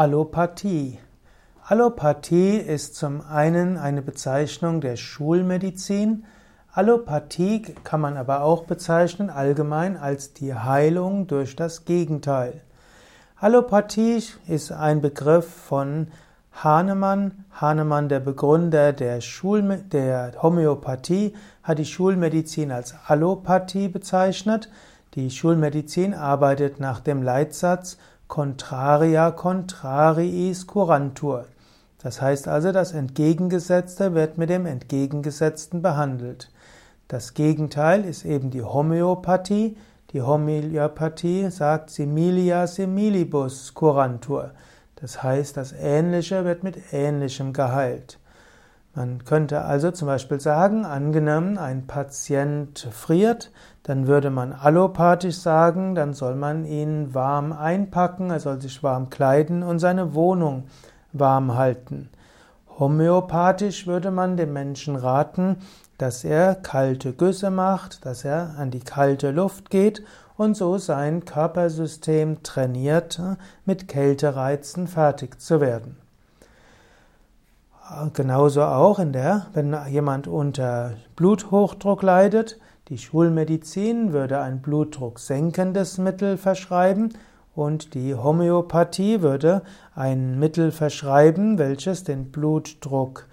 Allopathie. Allopathie ist zum einen eine Bezeichnung der Schulmedizin. Allopathie kann man aber auch bezeichnen allgemein als die Heilung durch das Gegenteil. Allopathie ist ein Begriff von Hahnemann. Hahnemann, der Begründer der, Schul der Homöopathie, hat die Schulmedizin als Allopathie bezeichnet. Die Schulmedizin arbeitet nach dem Leitsatz Contraria contrariis curantur. Das heißt also, das Entgegengesetzte wird mit dem Entgegengesetzten behandelt. Das Gegenteil ist eben die Homöopathie. Die Homöopathie sagt similia similibus curantur. Das heißt, das Ähnliche wird mit Ähnlichem geheilt. Man könnte also zum Beispiel sagen, angenommen, ein Patient friert, dann würde man allopathisch sagen, dann soll man ihn warm einpacken, er soll sich warm kleiden und seine Wohnung warm halten. Homöopathisch würde man dem Menschen raten, dass er kalte Güsse macht, dass er an die kalte Luft geht und so sein Körpersystem trainiert, mit Kältereizen fertig zu werden. Genauso auch in der, wenn jemand unter Bluthochdruck leidet, die Schulmedizin würde ein blutdrucksenkendes Mittel verschreiben und die Homöopathie würde ein Mittel verschreiben, welches den Blutdruck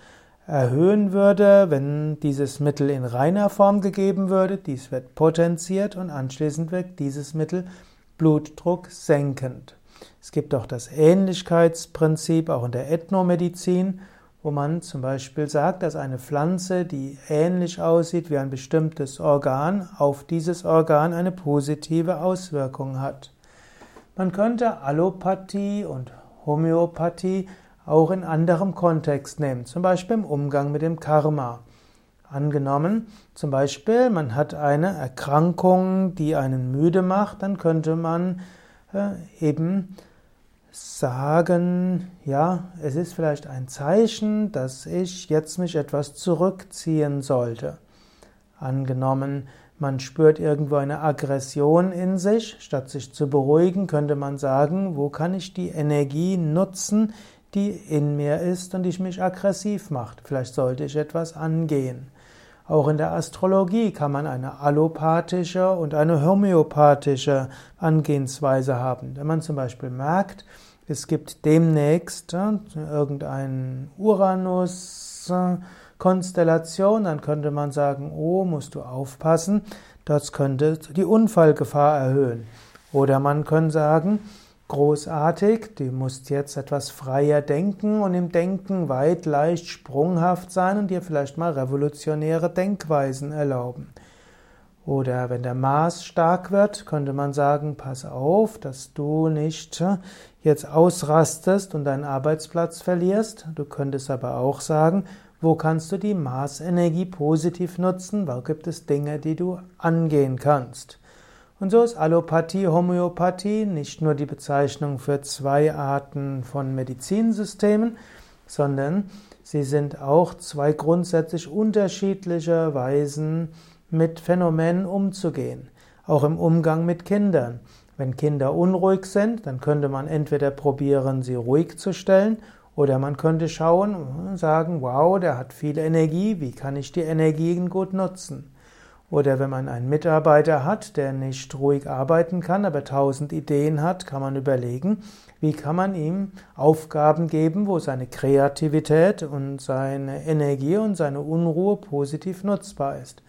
erhöhen würde, wenn dieses Mittel in reiner Form gegeben würde. Dies wird potenziert und anschließend wirkt dieses Mittel Blutdruck senkend. Es gibt auch das Ähnlichkeitsprinzip auch in der Ethnomedizin wo man zum Beispiel sagt, dass eine Pflanze, die ähnlich aussieht wie ein bestimmtes Organ, auf dieses Organ eine positive Auswirkung hat. Man könnte Allopathie und Homöopathie auch in anderem Kontext nehmen, zum Beispiel im Umgang mit dem Karma. Angenommen, zum Beispiel, man hat eine Erkrankung, die einen müde macht, dann könnte man äh, eben sagen, ja, es ist vielleicht ein Zeichen, dass ich jetzt mich etwas zurückziehen sollte. Angenommen, man spürt irgendwo eine Aggression in sich, statt sich zu beruhigen, könnte man sagen, wo kann ich die Energie nutzen, die in mir ist und die mich aggressiv macht. Vielleicht sollte ich etwas angehen. Auch in der Astrologie kann man eine allopathische und eine homöopathische Angehensweise haben. Wenn man zum Beispiel merkt, es gibt demnächst irgendein Uranus-Konstellation, dann könnte man sagen, oh, musst du aufpassen, das könnte die Unfallgefahr erhöhen. Oder man könnte sagen, großartig, du musst jetzt etwas freier denken und im Denken weit, leicht, sprunghaft sein und dir vielleicht mal revolutionäre Denkweisen erlauben. Oder wenn der Mars stark wird, könnte man sagen, pass auf, dass du nicht jetzt ausrastest und deinen Arbeitsplatz verlierst. Du könntest aber auch sagen, wo kannst du die Marsenergie positiv nutzen? Wo gibt es Dinge, die du angehen kannst? Und so ist Allopathie, Homöopathie nicht nur die Bezeichnung für zwei Arten von Medizinsystemen, sondern sie sind auch zwei grundsätzlich unterschiedliche Weisen, mit Phänomenen umzugehen, auch im Umgang mit Kindern. Wenn Kinder unruhig sind, dann könnte man entweder probieren, sie ruhig zu stellen, oder man könnte schauen und sagen, wow, der hat viel Energie, wie kann ich die Energien gut nutzen? Oder wenn man einen Mitarbeiter hat, der nicht ruhig arbeiten kann, aber tausend Ideen hat, kann man überlegen, wie kann man ihm Aufgaben geben, wo seine Kreativität und seine Energie und seine Unruhe positiv nutzbar ist.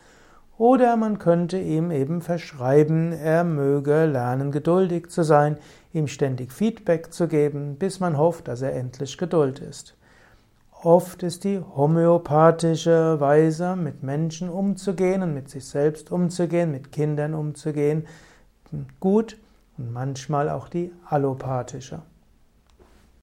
Oder man könnte ihm eben verschreiben, er möge lernen, geduldig zu sein, ihm ständig Feedback zu geben, bis man hofft, dass er endlich Geduld ist. Oft ist die homöopathische Weise, mit Menschen umzugehen und mit sich selbst umzugehen, mit Kindern umzugehen, gut und manchmal auch die allopathische.